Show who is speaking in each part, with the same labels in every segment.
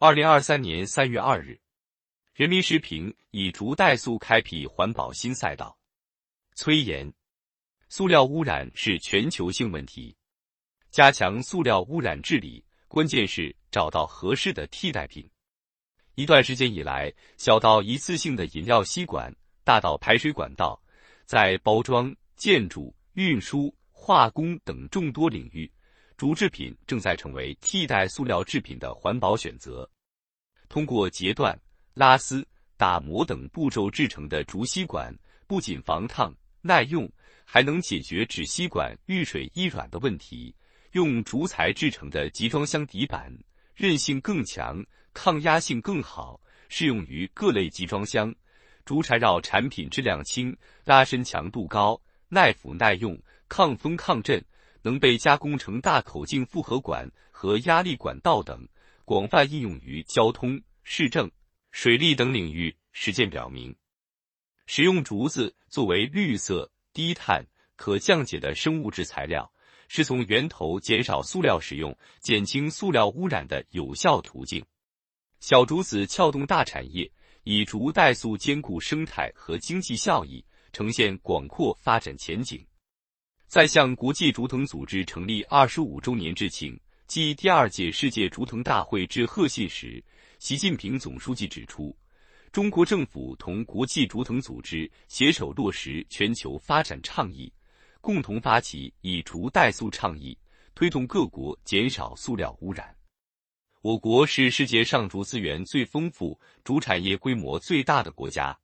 Speaker 1: 二零二三年三月二日，人民时评以竹代塑开辟环保新赛道。崔岩，塑料污染是全球性问题，加强塑料污染治理，关键是找到合适的替代品。一段时间以来，小到一次性的饮料吸管，大到排水管道，在包装、建筑、运输、化工等众多领域，竹制品正在成为替代塑料制品的环保选择。通过截断、拉丝、打磨等步骤制成的竹吸管，不仅防烫。耐用还能解决纸吸管遇水易软的问题。用竹材制成的集装箱底板韧性更强，抗压性更好，适用于各类集装箱。竹缠绕产品质量轻，拉伸强度高，耐腐耐用，抗风抗震，能被加工成大口径复合管和压力管道等，广泛应用于交通、市政、水利等领域。实践表明。使用竹子作为绿色、低碳、可降解的生物质材料，是从源头减少塑料使用、减轻塑料污染的有效途径。小竹子撬动大产业，以竹代塑兼顾生态和经济效益，呈现广阔发展前景。在向国际竹藤组织成立二十五周年致庆暨第二届世界竹藤大会致贺信时，习近平总书记指出。中国政府同国际竹藤组织携手落实全球发展倡议，共同发起以竹代塑倡议，推动各国减少塑料污染。我国是世界上竹资源最丰富、竹产业规模最大的国家。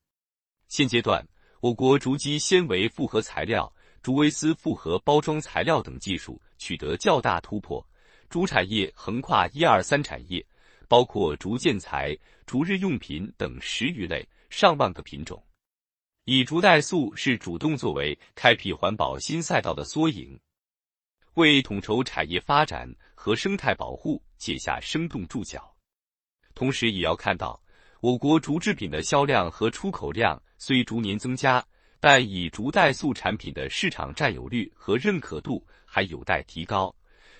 Speaker 1: 现阶段，我国竹基纤维复合材料、竹微丝复合包装材料等技术取得较大突破，竹产业横跨一二三产业。包括竹建材、竹日用品等十余类、上万个品种，以竹代塑是主动作为开辟环保新赛道的缩影，为统筹产业发展和生态保护写下生动注脚。同时，也要看到，我国竹制品的销量和出口量虽逐年增加，但以竹代塑产品的市场占有率和认可度还有待提高。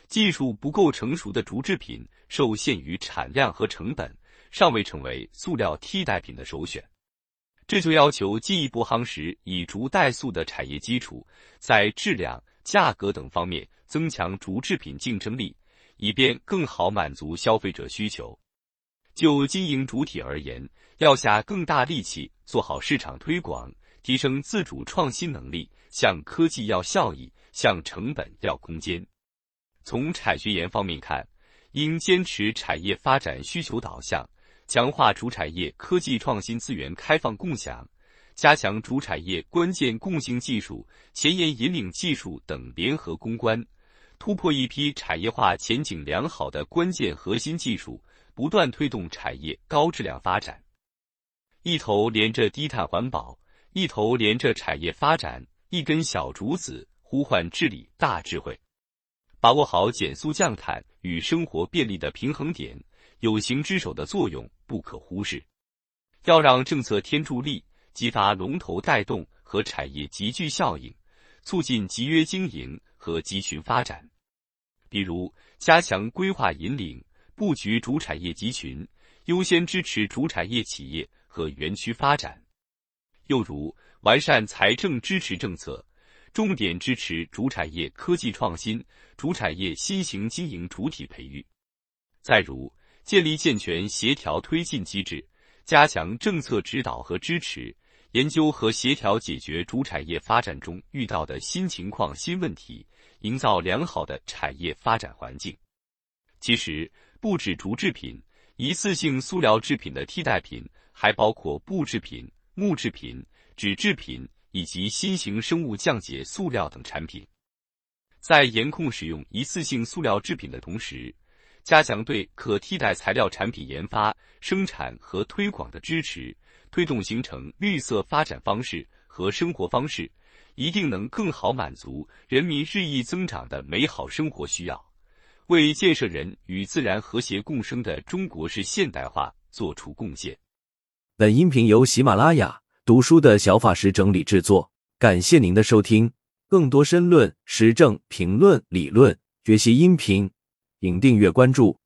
Speaker 1: 技术不够成熟的竹制品受限于产量和成本，尚未成为塑料替代品的首选。这就要求进一步夯实以竹代塑的产业基础，在质量、价格等方面增强竹制品竞争力，以便更好满足消费者需求。就经营主体而言，要下更大力气做好市场推广，提升自主创新能力，向科技要效益，向成本要空间。从产学研方面看，应坚持产业发展需求导向，强化主产业科技创新资源开放共享，加强主产业关键共性技术、前沿引领技术等联合攻关，突破一批产业化前景良好的关键核心技术，不断推动产业高质量发展。一头连着低碳环保，一头连着产业发展，一根小竹子呼唤治理大智慧。把握好减速降碳与生活便利的平衡点，有形之手的作用不可忽视。要让政策添助力，激发龙头带动和产业集聚效应，促进集约经营和集群发展。比如，加强规划引领，布局主产业集群，优先支持主产业企业和园区发展；又如，完善财政支持政策。重点支持主产业科技创新、主产业新型经营主体培育。再如，建立健全协调推进机制，加强政策指导和支持，研究和协调解决主产业发展中遇到的新情况新问题，营造良好的产业发展环境。其实，不止竹制品，一次性塑料制品的替代品还包括布制品、木制品、纸制品。以及新型生物降解塑料等产品，在严控使用一次性塑料制品的同时，加强对可替代材料产品研发、生产和推广的支持，推动形成绿色发展方式和生活方式，一定能更好满足人民日益增长的美好生活需要，为建设人与自然和谐共生的中国式现代化作出贡献。
Speaker 2: 本音频由喜马拉雅。读书的小法师整理制作，感谢您的收听。更多深论、时政评论、理论学习音频，请订阅关注。